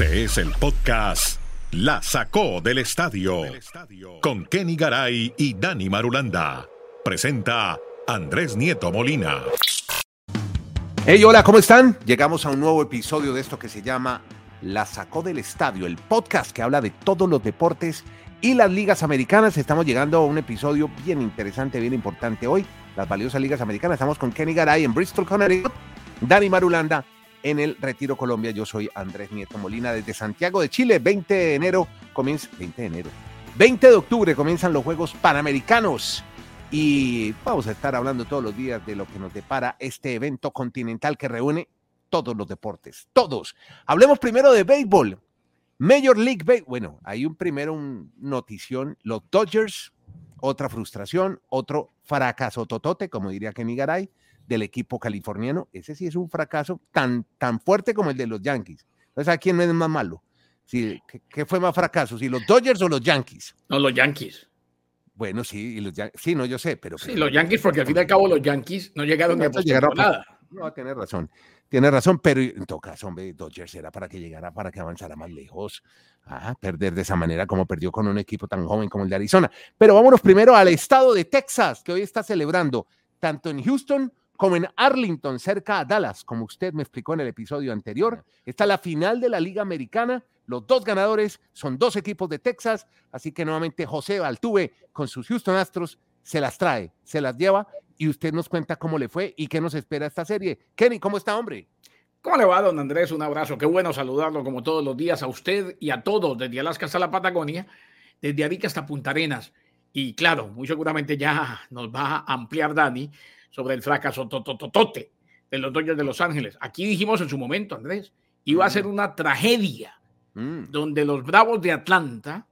Este es el podcast La Sacó del Estadio con Kenny Garay y Dani Marulanda. Presenta Andrés Nieto Molina. Hey, hola, ¿cómo están? Llegamos a un nuevo episodio de esto que se llama La Sacó del Estadio, el podcast que habla de todos los deportes y las ligas americanas. Estamos llegando a un episodio bien interesante, bien importante hoy. Las valiosas ligas americanas. Estamos con Kenny Garay en Bristol, Connecticut. Dani Marulanda en el Retiro Colombia. Yo soy Andrés Nieto Molina desde Santiago de Chile. 20 de enero comienza, 20 de enero, 20 de octubre comienzan los Juegos Panamericanos y vamos a estar hablando todos los días de lo que nos depara este evento continental que reúne todos los deportes, todos. Hablemos primero de béisbol. Major League Baseball. Bueno, hay un primero un notición. Los Dodgers, otra frustración, otro fracaso totote, como diría Kenny Garay del equipo californiano. Ese sí es un fracaso tan, tan fuerte como el de los Yankees. Entonces, ¿a quién no es más malo? Si, ¿qué, fue más fracaso? ¿Si los Dodgers o los Yankees? No, los Yankees. Bueno, sí, y los sí, no, yo sé, pero... Sí, los Yankees, porque al fin y al cabo los Yankees no llegaron a nada. No, tiene razón, tiene razón, pero en todo caso, hombre, Dodgers era para que llegara, para que avanzara más lejos. Ah, perder de esa manera como perdió con un equipo tan joven como el de Arizona. Pero vámonos primero al estado de Texas, que hoy está celebrando tanto en Houston como en Arlington, cerca a Dallas, como usted me explicó en el episodio anterior. Está la final de la Liga Americana. Los dos ganadores son dos equipos de Texas, así que nuevamente José Altuve con sus Houston Astros se las trae, se las lleva y usted nos cuenta cómo le fue y qué nos espera esta serie. Kenny, ¿cómo está, hombre? ¿Cómo le va, don Andrés? Un abrazo. Qué bueno saludarlo como todos los días a usted y a todos, desde Alaska hasta la Patagonia, desde Arica hasta Punta Arenas. Y claro, muy seguramente ya nos va a ampliar Dani sobre el fracaso totototote de los Dodgers de Los Ángeles. Aquí dijimos en su momento, Andrés, iba a ser mm. una tragedia mm. donde los Bravos de Atlanta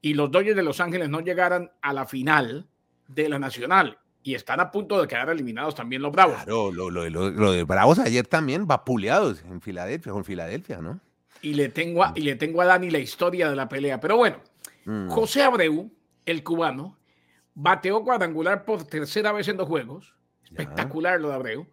y los Dodgers de Los Ángeles no llegaran a la final de la Nacional. Y están a punto de quedar eliminados también los Bravos. Claro, lo, lo, de Bravos ayer también vapuleados en Filadelfia, con Filadelfia, ¿no? Y le, tengo a, y le tengo a Dani la historia de la pelea. Pero bueno, mm. José Abreu, el cubano, bateó cuadrangular por tercera vez en dos juegos Espectacular lo de Abreu.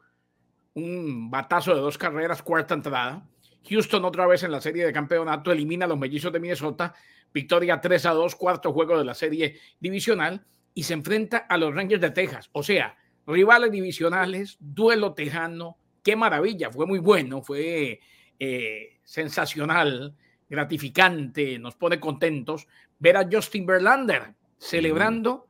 Un batazo de dos carreras, cuarta entrada. Houston otra vez en la serie de campeonato elimina a los mellizos de Minnesota. Victoria 3 a 2, cuarto juego de la serie divisional. Y se enfrenta a los Rangers de Texas. O sea, rivales divisionales, duelo tejano. Qué maravilla, fue muy bueno, fue eh, sensacional, gratificante, nos pone contentos ver a Justin Verlander celebrando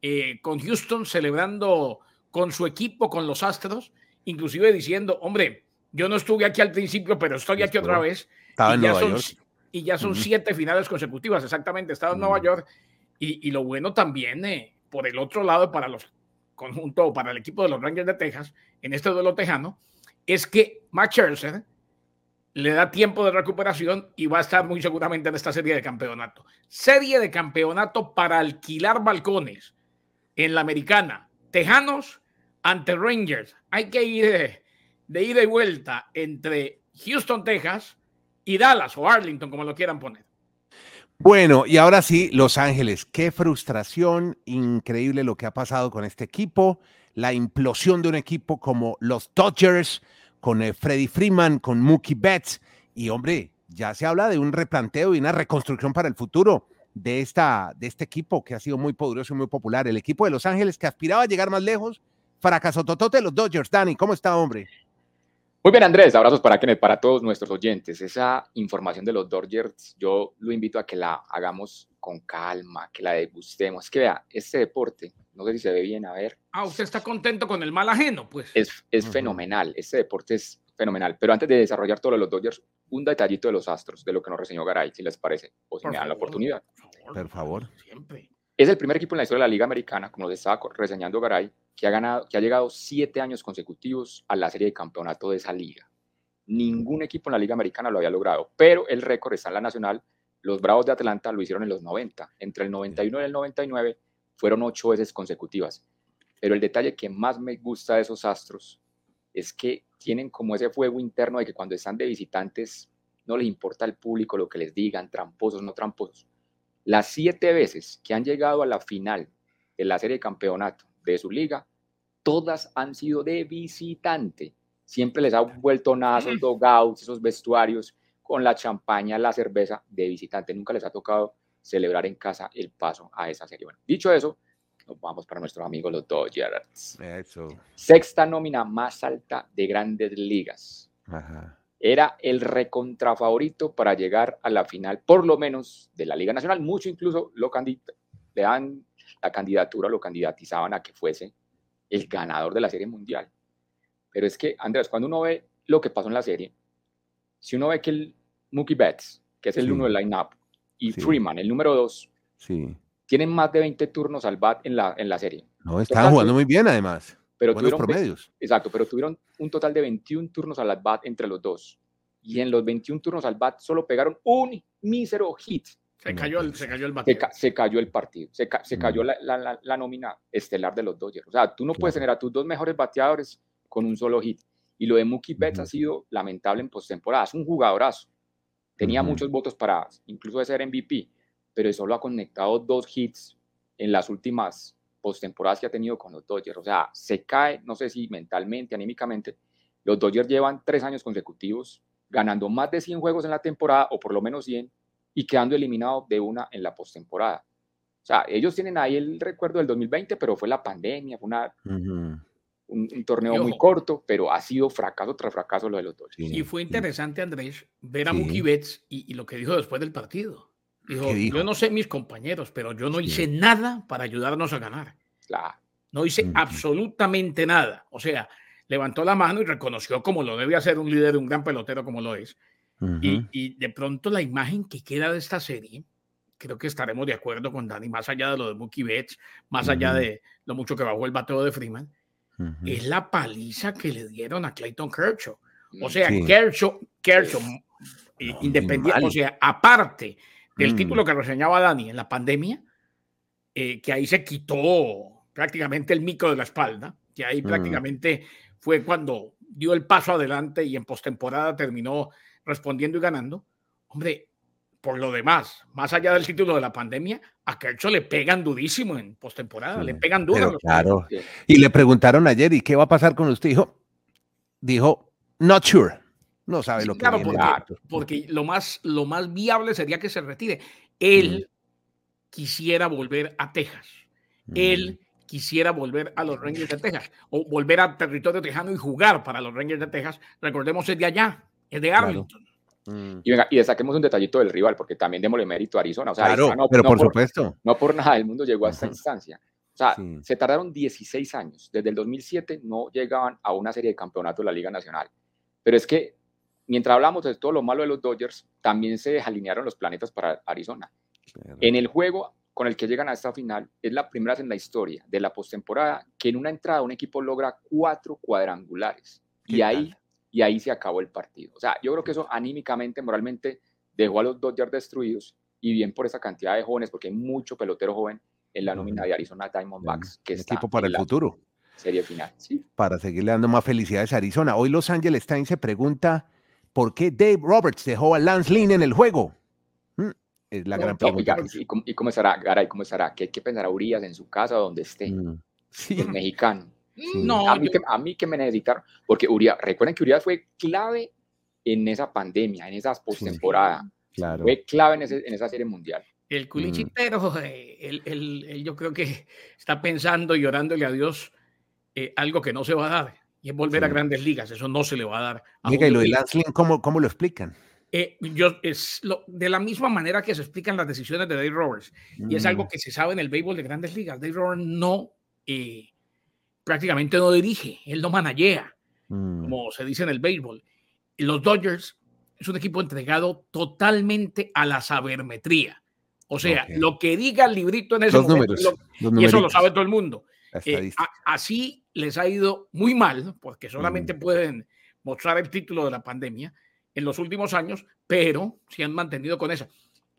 eh, con Houston, celebrando con su equipo, con los Astros, inclusive diciendo, hombre, yo no estuve aquí al principio, pero estoy aquí otra vez. Estaba y, ya son, y ya son siete finales consecutivas, exactamente. Estaba en Nueva York. Y, lo bueno también, eh, por el otro lado, para los conjunto, para el equipo de los Rangers de Texas, en este duelo tejano, es que Max Scherzer le da tiempo de recuperación y va a estar muy seguramente en esta serie de campeonato. Serie de campeonato para alquilar balcones en la americana. Tejanos ante Rangers. Hay que ir de, ida y vuelta entre Houston, Texas y Dallas o Arlington, como lo quieran poner. Bueno, y ahora sí, Los Ángeles, qué frustración, increíble lo que ha pasado con este equipo, la implosión de un equipo como los Dodgers, con eh, Freddie Freeman, con Mookie Betts, y hombre, ya se habla de un replanteo y una reconstrucción para el futuro de, esta, de este equipo que ha sido muy poderoso y muy popular, el equipo de Los Ángeles que aspiraba a llegar más lejos fracaso totote los Dodgers. Dani, ¿cómo está, hombre? Muy bien, Andrés. Abrazos para Kenneth, para todos nuestros oyentes. Esa información de los Dodgers, yo lo invito a que la hagamos con calma, que la degustemos. Que vea, este deporte, no sé si se ve bien, a ver. Ah, usted está contento con el mal ajeno, pues. Es, es fenomenal, este deporte es fenomenal. Pero antes de desarrollar todo lo de los Dodgers, un detallito de los Astros, de lo que nos reseñó Garay, si les parece, o si me dan la oportunidad. Por favor. Siempre. Es el primer equipo en la historia de la Liga Americana, como les estaba reseñando Garay, que ha, ganado, que ha llegado siete años consecutivos a la serie de campeonato de esa liga. Ningún equipo en la Liga Americana lo había logrado, pero el récord está en la nacional. Los Bravos de Atlanta lo hicieron en los 90. Entre el 91 y el 99 fueron ocho veces consecutivas. Pero el detalle que más me gusta de esos astros es que tienen como ese fuego interno de que cuando están de visitantes no les importa al público lo que les digan, tramposos, no tramposos. Las siete veces que han llegado a la final de la serie de campeonato de su liga, todas han sido de visitante. Siempre les ha vuelto nada esos dogouts, esos vestuarios, con la champaña, la cerveza de visitante. Nunca les ha tocado celebrar en casa el paso a esa serie. Bueno, dicho eso, nos vamos para nuestros amigos los Dodgers. Eso. Sexta nómina más alta de grandes ligas. Era el recontrafavorito para llegar a la final, por lo menos de la Liga Nacional. Mucho incluso lo le dan la candidatura, lo candidatizaban a que fuese el ganador de la Serie Mundial. Pero es que, Andrés, cuando uno ve lo que pasó en la serie, si uno ve que el Mookie Betts, que es el uno del line-up, y Freeman, el número dos, sí tienen más de 20 turnos al bat en la, en la serie. No, estaban jugando muy bien además. Pero Buenos promedios. Exacto, pero tuvieron un total de 21 turnos al bat entre los dos. Y en los 21 turnos al bat solo pegaron un mísero hit. Se cayó el, se cayó el Se, cayó el partido, se, se cayó la, la, la, nómina estelar de los Dodgers. O sea, tú no puedes tener a tus dos mejores bateadores con un solo hit. Y lo de Mookie Betts ha sido lamentable en postemporada. Es un jugadorazo. Tenía muchos votos para incluso de ser MVP pero solo ha conectado dos hits en las últimas postemporadas que ha tenido con los Dodgers. O sea, se cae, no sé si mentalmente, anímicamente. Los Dodgers llevan tres años consecutivos ganando más de 100 juegos en la temporada, o por lo menos 100, y quedando eliminados de una en la postemporada. O sea, ellos tienen ahí el recuerdo del 2020, pero fue la pandemia, fue una, un, torneo muy corto, pero ha sido fracaso tras fracaso lo de los Dodgers. Y fue interesante, Andrés, ver a Mookie Betts y, y, lo que dijo después del partido. Dijo, yo no sé mis compañeros, pero yo no hice nada para ayudarnos a ganar. No hice absolutamente nada. O sea, levantó la mano y reconoció como lo debe hacer un líder, un gran pelotero como lo es. Y, de pronto la imagen que queda de esta serie, creo que estaremos de acuerdo con Dani, más allá de lo de Mookie Betts, más allá de lo mucho que bajó el bateo de Freeman, es la paliza que le dieron a Clayton Kershaw. O sea, Kershaw, Kershaw independiente, o sea, aparte del mm. título que reseñaba Dani en la pandemia, eh, que ahí se quitó prácticamente el micro de la espalda, que ahí mm. prácticamente fue cuando dio el paso adelante y en postemporada terminó respondiendo y ganando. Hombre, por lo demás, más allá del título de la pandemia, a Kershaw le pegan durísimo en postemporada, le pegan duro. Claro. Y le preguntaron ayer, ¿y qué va a pasar con usted? Dijo, dijo, not sure no sabe lo que claro, porque, porque, lo más, lo más viable sería que se retire. Él quisiera volver a Texas. Él quisiera volver a los Rangers de Texas o volver a territorio tejano y jugar para los Rangers de Texas. Recordemos, es de allá, es de Arlington. Mm. Y venga, y destaquemos un detallito del rival, porque también démosle mérito a Arizona. O sea, claro, no, pero por, supuesto. No por nada, el mundo llegó a esta instancia. O sea, se tardaron 16 años. Desde el 2007 no llegaban a una serie de campeonatos de la Liga Nacional. Pero es que mientras hablamos de todo lo malo de los Dodgers, también se alinearon los planetas para Arizona. En el juego con el que llegan a esta final, es la primera vez en la historia de la postemporada que en una entrada un equipo logra cuatro cuadrangulares. Y ahí, y ahí se acabó el partido. O sea, yo creo que eso anímicamente, moralmente, dejó a los Dodgers destruidos y bien por esa cantidad de jóvenes, porque hay mucho pelotero joven en la nómina de Arizona Diamondbacks. Que es equipo para el futuro. Serie final, sí. Para seguirle dando más felicidades a Arizona. Hoy Los Angeles Times se pregunta ¿Por qué Dave Roberts dejó a Lance Lynn en el juego? Mm, es la gran pregunta. ¿Y, cómo, ¿Y, cómo, estará, Garay? ¿Cómo estará? ¿Qué, qué pensará Urias en su casa donde esté? Mm, sí. El mexicano. No, a mí, que, a mí que me necesitaron, porque Urias, recuerden que Urias fue clave en esa pandemia, en esas postemporadas. claro. Fue clave en, ese, en, esa serie mundial. El culichitero, mm. él, él, yo creo que está pensando y orándole a Dios eh, algo que no se va a dar y es volver a grandes ligas. Eso no se le va a dar. A y lo de Lance ¿cómo, ¿cómo, lo explican? Eh, yo, es lo, de la misma manera que se explican las decisiones de Dave Roberts. Y es algo mm. que se sabe en el béisbol de grandes ligas. Dave Roberts no, eh, prácticamente no dirige, él no manajea, mm. como se dice en el béisbol. Los Dodgers es un equipo entregado totalmente a la sabermetría. O sea, lo que diga el librito en ese momento, y eso lo sabe todo el mundo. Eh, así les ha ido muy mal, porque solamente pueden mostrar el título de la pandemia en los últimos años, pero se han mantenido con eso.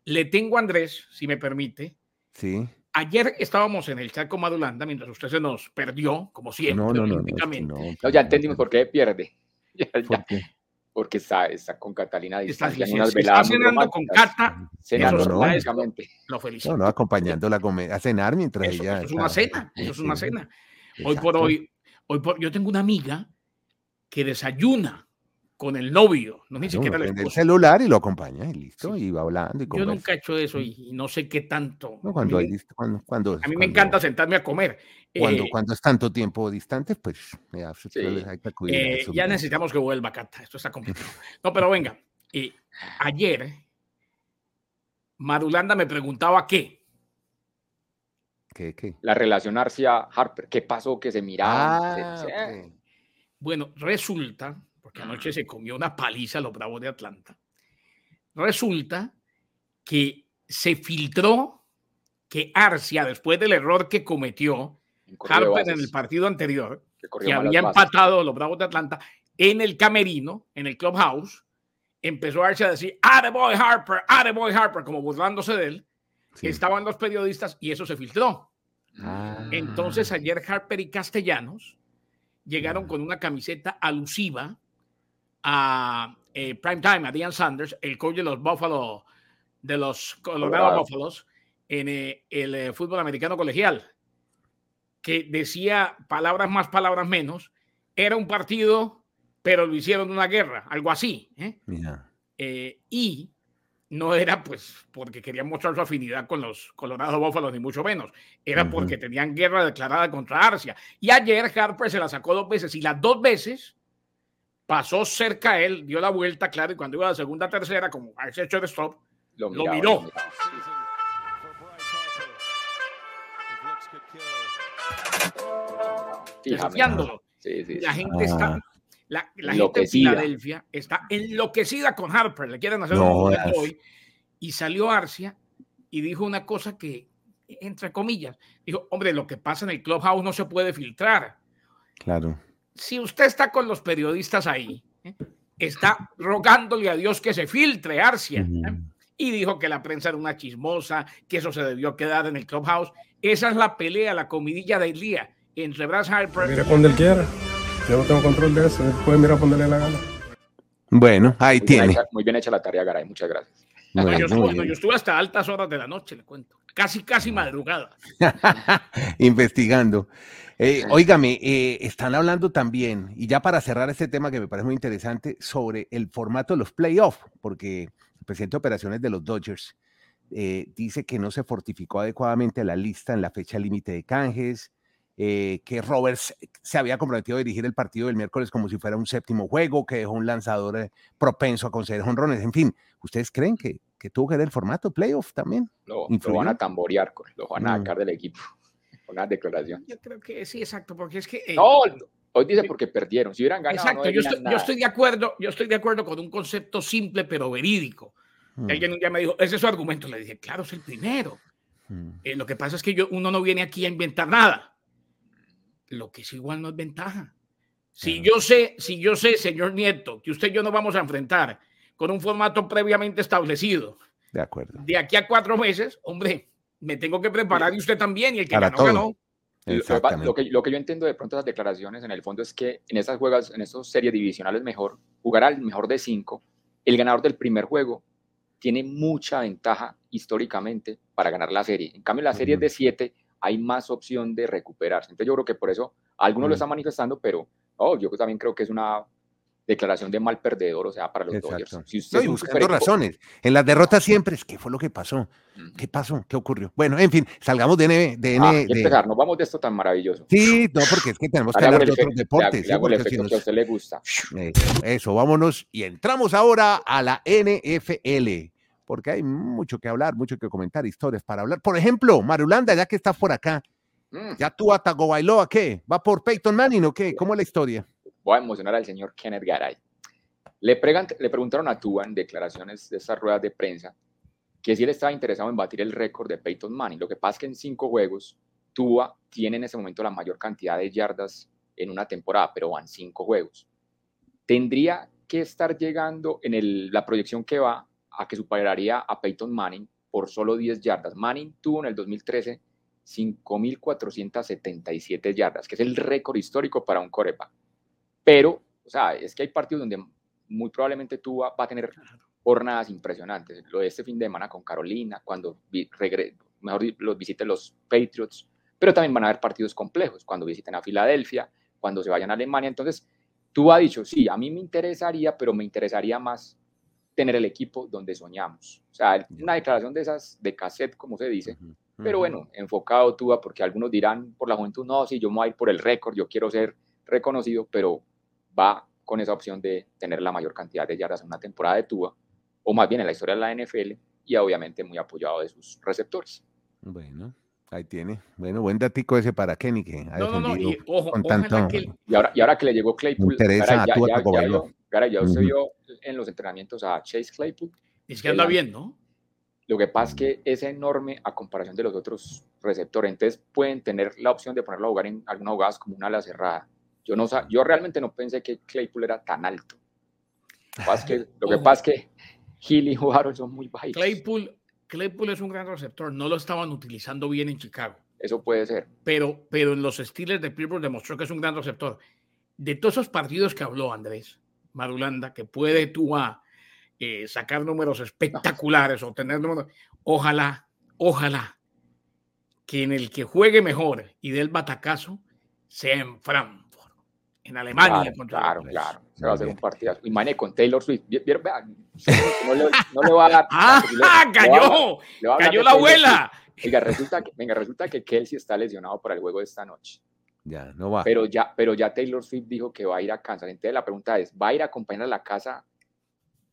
Le tengo a Andrés, si me permite. Sí. Ayer estábamos en el chat con Madulanda mientras usted se nos perdió, como siempre. No, no, no, ya entendimos por qué pierde. porque está, está con Catalina está, está cenando con Cata. Cenando, no, Lo felicito. No, no, acompañándola a, cenar mientras ella. Eso es una cena. Eso es una cena. Hoy por hoy, hoy por, yo tengo una amiga que desayuna con el novio, no ni siquiera el celular y lo acompaña y listo, y va hablando. Y Yo nunca he hecho eso y, no sé qué tanto. cuando, a mí, cuando, a mí me encanta sentarme a comer. Cuando, eh, cuando es tanto tiempo distante, pues ya, eh, ya necesitamos que vuelva, Cata. Esto está complicado. No, pero venga. Eh, ayer, Marulanda me preguntaba qué. ¿Qué, qué? La relación Arcia-Harper. ¿Qué pasó? Que se miraba. Ah, bueno, resulta porque anoche se comió una paliza a los Bravos de Atlanta. Resulta que se filtró que Arcia, después del error que cometió Harper en el partido anterior, que, había empatado a los Bravos de Atlanta, en el camerino, en el clubhouse, empezó Arcia a decir, ¡Ah, boy Harper! ¡Ah, boy Harper! como burlándose de él. Estaban los periodistas y eso se filtró. Ah. Entonces ayer Harper y Castellanos llegaron con una camiseta alusiva a eh, Prime Time, a Deion Sanders, el coach de los Buffalo, de los Colorado Buffaloes, en eh, el eh, fútbol americano colegial, que decía palabras más, palabras menos, era un partido, pero lo hicieron una guerra, algo así. y no era pues porque querían mostrar su afinidad con los Colorado Buffalo, ni mucho menos. Era porque tenían guerra declarada contra Arcia. Y ayer Harper se la sacó dos veces y las dos veces pasó cerca a él, dio la vuelta, claro, y cuando iba a la segunda, tercera, como a ese hecho de stop, lo, miró. La gente está, la, gente de Filadelfia está enloquecida con Harper, le quieren hacer un hoy, y salió Arcia y dijo una cosa que, entre comillas, dijo, hombre, lo que pasa en el clubhouse no se puede filtrar. Claro si usted está con los periodistas ahí, está rogándole a Dios que se filtre Arcia. ¿eh? Y dijo que la prensa era una chismosa, que eso se debió quedar en el clubhouse. Esa es la pelea, la comidilla del día entre Brass Harper. Mire cuando él quiera. Yo no tengo control de eso. Él puede mirar cuando la gana. Bueno, ahí tiene. muy bien hecha la tarea, Garay. Muchas gracias. yo, estuve, yo, estuve, hasta altas horas de la noche, le cuento. Casi, casi madrugada. Investigando. Eh, óigame, eh, están hablando también, y ya para cerrar este tema que me parece muy interesante, sobre el formato de los playoffs, porque el presidente de operaciones de los Dodgers eh, dice que no se fortificó adecuadamente la lista en la fecha límite de canjes, que Roberts se había comprometido a dirigir el partido del miércoles como si fuera un séptimo juego, que dejó un lanzador propenso a conceder honrones, en fin, ¿ustedes creen que, que tuvo que ver el formato playoff también? Lo, van a tamborear, lo van a mm. sacar del equipo una declaración. Yo creo que sí, exacto, porque es que... Eh, no, hoy dice porque perdieron, si hubieran ganado... Exacto, yo, estoy, de acuerdo, yo estoy de acuerdo con un concepto simple pero verídico. Hmm. Alguien un día me dijo, ese es su argumento, le dije, claro, es el primero. Hmm. Eh, lo que pasa es que yo, uno no viene aquí a inventar nada. Lo que es igual no es ventaja. Si yo sé, si yo sé, señor Nieto, que usted y yo nos vamos a enfrentar con un formato previamente establecido. De acuerdo. De aquí a cuatro meses, hombre, me tengo que preparar y usted también, y el que ganó, ganó. Lo que, lo que yo entiendo de pronto de las declaraciones en el fondo es que en esas juegas, en esas series divisionales mejor, jugar al mejor de cinco, el ganador del primer juego tiene mucha ventaja históricamente para ganar la serie. En cambio, en las series de siete hay más opción de recuperarse. Entonces yo creo que por eso algunos lo están manifestando, pero oh, yo también creo que es una declaración de mal perdedor, o sea, para los Dodgers. Si usted buscando razones. En las derrotas siempre es, ¿qué fue lo que pasó? ¿Qué pasó? ¿Qué ocurrió? Bueno, en fin, salgamos de... N, de, ah, empezar, nos vamos de esto tan maravilloso. Sí, no, porque es que tenemos que hablar de otros deportes. Le, hago el efecto que a usted le gusta. Eso, vámonos y entramos ahora a la NFL, porque hay mucho que hablar, mucho que comentar, historias para hablar. Por ejemplo, Marulanda, ya que está por acá, mm. ya tú a Tagovailoa, ¿qué? ¿Va por Peyton Manning o qué? ¿Cómo es la historia? Voy a emocionar al señor Kenneth Garay. Le, le preguntaron a Tua en declaraciones de esas ruedas de prensa que si él estaba interesado en batir el récord de Peyton Manning. Lo que pasa es que en cinco juegos, Tua tiene en ese momento la mayor cantidad de yardas en una temporada, pero van cinco juegos. Tendría que estar llegando en la proyección que va a que superaría a Peyton Manning por solo 10 yardas. Manning tuvo en el 2013 5.477 yardas, que es el récord histórico para un coreback. Pero, o sea, es que hay partidos donde muy probablemente tú va, a tener jornadas impresionantes. Lo de este fin de semana con Carolina, cuando mejor los visiten los Patriots, pero también van a haber partidos complejos cuando visiten a Filadelfia, cuando se vayan a Alemania. Entonces, tú has dicho, sí, a mí me interesaría, pero me interesaría más tener el equipo donde soñamos. O sea, una declaración de esas de cassette, como se dice, pero bueno, enfocado Tua, porque algunos dirán por la juventud, no, sí, yo me voy a ir por el récord, yo quiero ser reconocido, pero va con esa opción de tener la mayor cantidad de yardas en una temporada de Tua, o más bien en la historia de la NFL, y obviamente muy apoyado de sus receptores. Bueno, ahí tiene. Bueno, buen datico ese para Kenny que ha no, no, no, y, ojo, con tanto... Que... Y, ahora, y ahora que le llegó Claypool, Teresa, ya, ya, ya, ya, ya usted vio en los entrenamientos a Chase Claypool. Es que anda bien, ¿no? Lo que pasa es que es enorme a comparación de los otros receptores. Entonces pueden tener la opción de ponerlo a jugar en algunas jugadas como una ala cerrada. Yo, no, yo realmente no pensé que Claypool era tan alto. Lo que pasa es que, lo que, pasa es que Hill y Harold son muy bajos. Claypool, Claypool es un gran receptor. No lo estaban utilizando bien en Chicago. Eso puede ser. Pero, pero en los Steelers de Pittsburgh demostró que es un gran receptor. De todos esos partidos que habló Andrés Marulanda, que puede tú a eh, sacar números espectaculares o tener números. Ojalá, ojalá que en el que juegue mejor y dé el batacazo sea en Frankfurt, en Alemania. Claro, claro, Se va a hacer un partido. Y mané con Taylor Swift. No le, no le va a dar. ¡Ah! ¡Cayó! ¡Cayó la abuela! Venga resulta, que, venga, resulta que Kelsey está lesionado para el juego de esta noche. Ya, no va. Pero ya, pero ya Taylor Swift dijo que va a ir a Kansas. Entonces la pregunta es, ¿va a ir a acompañar a la casa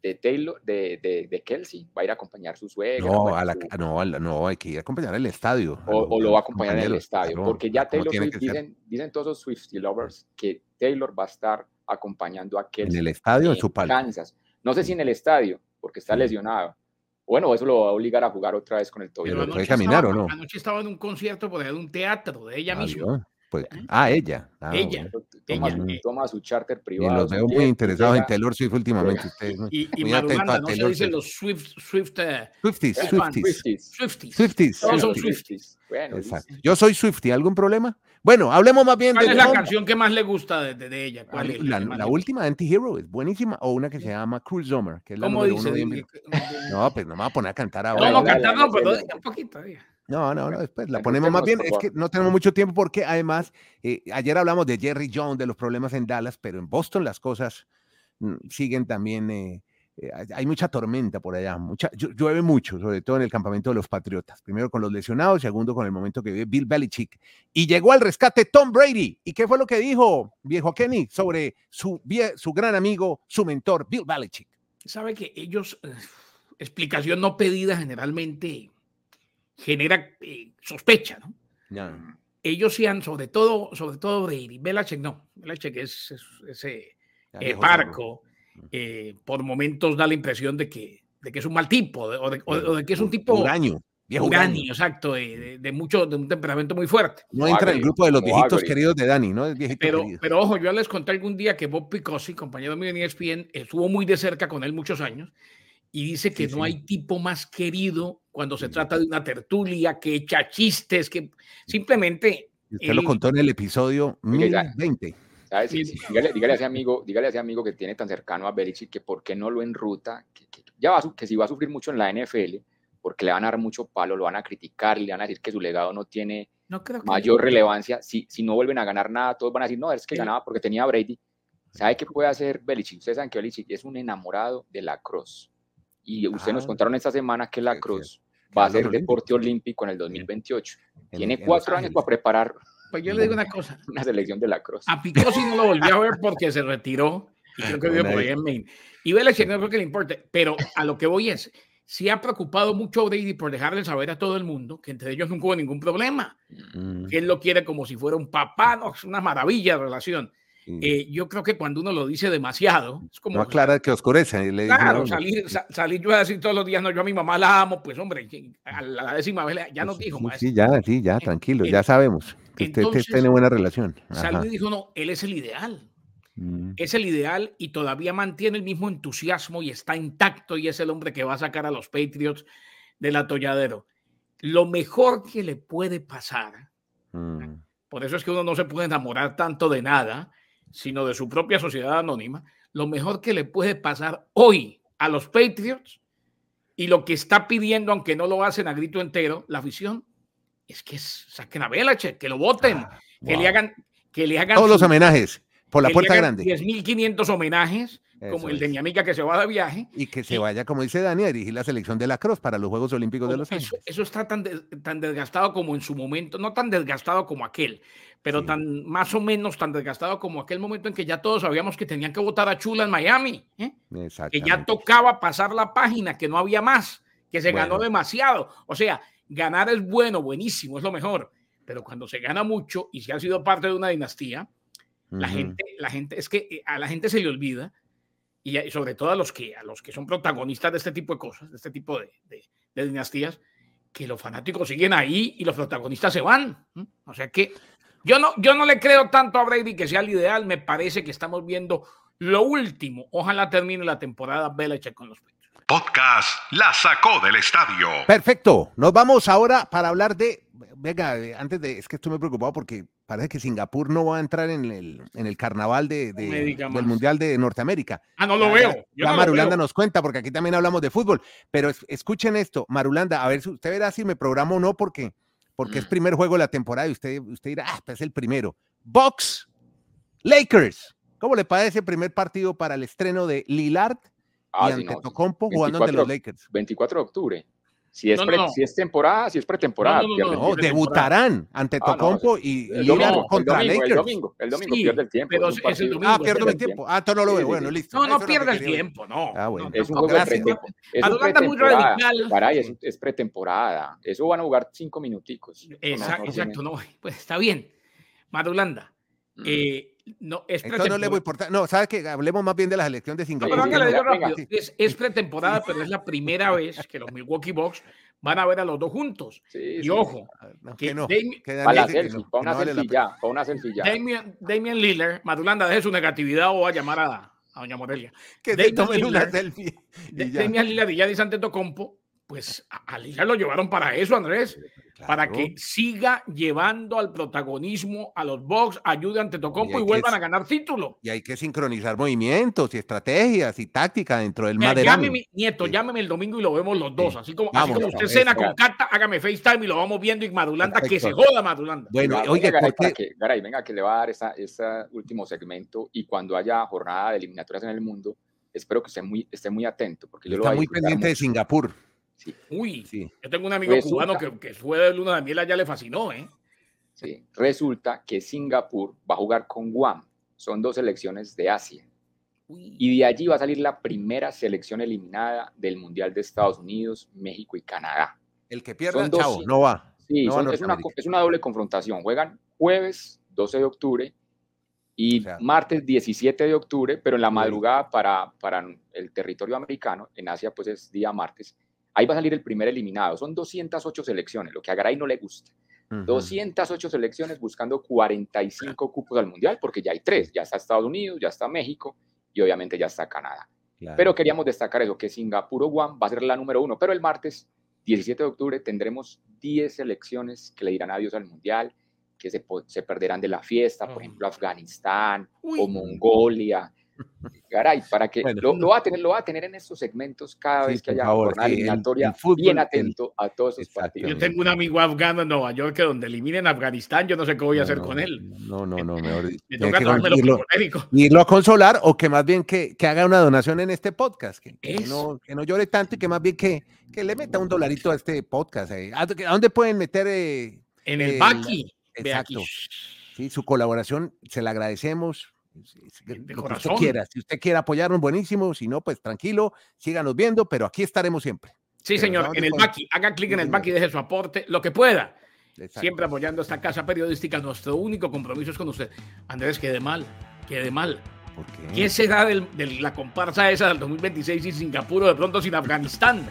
de Taylor, de, de, de, Kelsey, va a ir a acompañar su suegra. No, a la, no, no, hay que ir a acompañar al estadio. O, lo va a acompañar en el estadio, porque ya Taylor Swift, dicen, dicen todos los Swifty lovers que Taylor va a estar acompañando a Kelsey. ¿En el estadio en su Kansas. No sé si en el estadio, porque está lesionado. Bueno, eso lo va a obligar a jugar otra vez con el tobillo. Pero puede caminar o no. Anoche estaba en un concierto por de un teatro de ella misma. Pues, ah, ella. Ah, ella. Toma, toma, su charter privado. Y los veo muy interesados en Taylor Swift últimamente. Ustedes, ¿no? Y, y Madulanda, no se dicen los Swift, Swift, uh, Swifties, Swifties. Swifties. Swifties. Todos son Swifties. Bueno, Exacto. Yo soy Swiftie, ¿algún problema? Bueno, hablemos más bien ¿Cuál de. es la canción que más le gusta de, de, de ella? ¿Cuál la, es la, la, la última, Anti-Hero, es buenísima. O una que se llama Cruel Summer, que es la ¿Cómo número dice? uno de- No, pues no me voy a poner a cantar ahora. No, no, cantar no, pero un poquito. diga. No, no, no, después la ponemos más bien. Es que no tenemos mucho tiempo porque además, eh, ayer hablamos de Jerry Jones, de los problemas en Dallas, pero en Boston las cosas mm, siguen también. eh, eh, hay- mucha tormenta por allá, mucha, llu- llueve mucho, sobre todo en el campamento de los Patriotas. Primero con los lesionados, segundo con el momento que vive Bill Belichick. Y llegó al rescate Tom Brady. ¿Y qué fue lo que dijo viejo Kenny sobre su, su gran amigo, su mentor, Bill Belichick? Sabe que ellos, eh, explicación no pedida generalmente genera eh, sospecha, ¿no? Ya. Ellos sean, sobre todo, sobre todo Brady, Belichick no, Belichick es, es- ese eh, parco, eh, por momentos da la impresión de que, de que es un mal tipo, de- o, de, o de- o de que es un tipo Huraño, viejo huraño. exacto, de, de- de mucho, de un temperamento muy fuerte. No entra en el grupo de los viejitos Agri. queridos de Dani, ¿no? Pero, querido. pero ojo, yo les conté algún día que Bob Picosi, compañero mío en ESPN, estuvo muy de cerca con él muchos años y dice que Sí, no sí. hay tipo más querido cuando se trata de una tertulia, que echa chistes, que simplemente Usted lo contó en el episodio Oiga, ya. 1020. ¿sabes? Sí. Dígale, dígale a ese amigo, dígale a ese amigo que tiene tan cercano a Belichick que por qué no lo enruta, que, que ya va a, su- que si va a sufrir mucho en la NFL, porque le van a dar mucho palo, lo van a criticar, le van a decir que su legado no tiene no creo que mayor relevancia. Si, si no vuelven a ganar nada, todos van a decir, no, es que Sí. ganaba porque tenía a Brady. ¿Sabe qué puede hacer Belichick? Ustedes saben que Belichick es un enamorado de la cross. Y ustedes nos Ah. contaron esta semana que la cross va a ser deporte olímpico en el 2028. En- Tiene en cuatro años para preparar Pues yo le digo una cosa, una selección de la cross. a Picosi no lo volví a ver porque se retiró y creo que vive por Bueno, ahí en Maine. Y Belichick no creo que le importe, pero a lo que voy es, sí ha preocupado mucho a Brady por dejarle saber a todo el mundo que entre ellos nunca hubo ningún problema. Mm, que él lo quiere como si fuera un papá, no, es una maravilla de relación. Sí. Eh, yo creo que cuando uno lo dice demasiado, es como no aclara que oscurece. Le claro, salir, sa- salir yo a decir todos los días, no, yo a mi mamá la amo, pues hombre, a la décima vez ya nos Sí, dijo, sí, maestro. sí, ya, sí, ya, tranquilo, ya sabemos que usted, usted entonces, tiene buena relación. Salió y dijo, no, él es el ideal, Mm, es el ideal y todavía mantiene el mismo entusiasmo y está intacto y es el hombre que va a sacar a los Patriots del atolladero. Lo mejor que le puede pasar mm. Por eso es que uno no se puede enamorar tanto de nada, sino de su propia sociedad anónima. Lo mejor que le puede pasar hoy a los Patriots y lo que está pidiendo, aunque no lo hacen a grito entero, la afición, es que saquen a Belichick, que lo voten, que le Ah, hagan, que le hagan Todos los homenajes. por la puerta grande. 10.500 homenajes, como el de mi amiga que se va de viaje. Y que se vaya, como dice Dani, a dirigir la selección de la Cruz para los Juegos Olímpicos de los Ángeles. Eso, está tan, tan desgastado como en su momento, no tan desgastado como aquel, pero tan más o menos tan desgastado como aquel momento en que ya todos sabíamos que tenían que votar a Chula en Miami. ¿eh? Que ya tocaba pasar la página, que no había más, que se ganó demasiado. O sea, ganar es bueno, buenísimo, es lo mejor. Pero cuando se gana mucho y se ha sido parte de una dinastía, la, gente, la gente, es que eh, a la gente se le olvida, y sobre todo a los que, a los que son protagonistas de este tipo de cosas, de este tipo de, de, dinastías, que los fanáticos siguen ahí y los protagonistas se van. O sea que yo no, yo no le creo tanto a Brady que sea el ideal. Me parece que estamos viendo lo último. Ojalá termine la temporada Belichick con los Podcast La Sacó del Estadio. Perfecto. Nos vamos ahora para hablar de. Venga, antes de. Es que estoy muy preocupado porque parece que Singapur no va a entrar en el, en el carnaval de, del Mundial de Norteamérica. Ah, no lo veo. ya Marulanda nos cuenta, porque aquí también hablamos de fútbol. Pero escuchen esto, Marulanda, a ver, usted verá si me programo o no, porque, porque es mm. primer juego de la temporada y usted, usted dirá, ah, pues es el primero. Box Lakers. ¿Cómo le parece el primer partido para el estreno de Lillard y ah, ante Tocompo jugando ante los Lakers? 24 de octubre. Si es, si es temporada, si es pretemporada. No, debutarán ante ah, Tocompo y Lillard contra Lakers. El domingo, el domingo pierde el tiempo. Pero es, el domingo, ah, pierde el tiempo. Ah, tú no lo veo. Bueno, listo. No, no pierde el tiempo, no. Ah, bueno. Es un juego de pretemporada. Caray, es, es pretemporada. Eso van a jugar cinco minuticos. Exacto, exacto. No, pues está bien. Madulanda. Mm. Eh, no, es Entonces no le voy a importar. No, ¿sabes que Hablemos más bien de las elecciones de Singapur. Es, pretemporada, pero es la primera vez que los Milwaukee Bucks van a ver a los dos juntos. y ojo, que, no. para la selfie, para una selfie ya, para una selfie ya. Damian, Damian Lillard, Madulanda, deje su negatividad o va a llamar a, a doña Morelia. Que Damian una selfie. Damian Lillard y Yadis Antetokounmpo, pues a Lillard lo llevaron para eso, Andrés para que siga llevando al protagonismo a los Bucks, ayude ante Tocompo y, vuelvan a ganar título. Y hay que sincronizar movimientos y estrategias y táctica dentro del Mira, Llámeme, nieto, llámeme el domingo y lo vemos los dos. Así como, así como usted cena con carta, hágame FaceTime y lo vamos viendo y Madulanda, que se joda Madulanda. Bueno, oye, Garay, que, Garay, venga, que le va a dar ese último segmento y cuando haya jornada de eliminatorias en el mundo, espero que esté muy, esté muy atento. Porque yo Está lo muy pendiente de Singapur. Uy, sí. yo tengo un amigo cubano que, que, fue de luna de miel allá le fascinó, ¿eh? Sí, resulta que Singapur va a jugar con Guam. Son dos selecciones de Asia. Y de allí va a salir la primera selección eliminada del Mundial de Estados Unidos, México y Canadá. El que pierda, chavo, no va. Sí, es, una, es, una, doble confrontación. Juegan jueves 12 de octubre y martes 17 de octubre, pero en la madrugada para, para el territorio americano, en Asia pues es día martes, Ahí va a salir el primer eliminado. Son 208 selecciones, lo que a Garay no le gusta. 208 selecciones buscando 45 cupos al Mundial, porque ya hay tres. Ya está Estados Unidos, ya está México y obviamente ya está Canadá. Pero queríamos destacar eso, que Singapur o Guam va a ser la número uno. Pero el martes 17 de octubre tendremos 10 selecciones que le dirán adiós al Mundial, que se, se perderán de la fiesta, por ejemplo, Afganistán o Mongolia Caray, para que lo, va a tener, lo va a tener en estos segmentos cada vez que haya una eliminatoria, bien atento a todos esos partidos. Yo tengo un amigo afgano en Nueva York que donde eliminen Afganistán, yo no sé qué voy a hacer con él. No, no, no, mejor Me toca irlo, a consolar o que más bien que, que, haga una donación en este podcast, que, que no, que no llore tanto y que más bien que, que le meta un dolarito a este podcast. Eh. ¿A, dónde pueden meter? Eh, en el eh, Baki. Exacto. Sí, su colaboración se la agradecemos de corazón. Usted quiera. Si usted quiere apoyarnos, buenísimo. Si no, pues tranquilo, síganos viendo, pero aquí estaremos siempre. Sí, señor, en el Baki. Haga clic en el Baki y deje su aporte, lo que pueda. Siempre apoyando esta casa periodística. Nuestro único compromiso es con usted. Andrés, quede mal, quede mal. ¿Por qué? ¿Quién será de la comparsa esa del 2026 sin Singapur o de pronto sin Afganistán?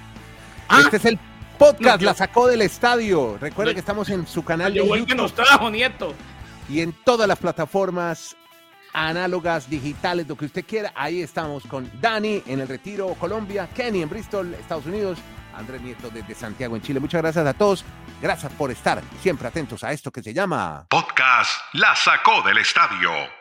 ¿Ah? Este es el podcast, la sacó del estadio. Recuerde que estamos en su canal de YouTube. que nos trajo, Nieto. Y en todas las plataformas análogas, digitales, lo que usted quiera. Ahí estamos con Dani en el Retiro, Colombia, Kenny en Bristol, Estados Unidos, Andrés Nieto desde Santiago, en Chile. Muchas gracias a todos. Gracias por estar siempre atentos a esto que se llama Podcast La Sacó del Estadio.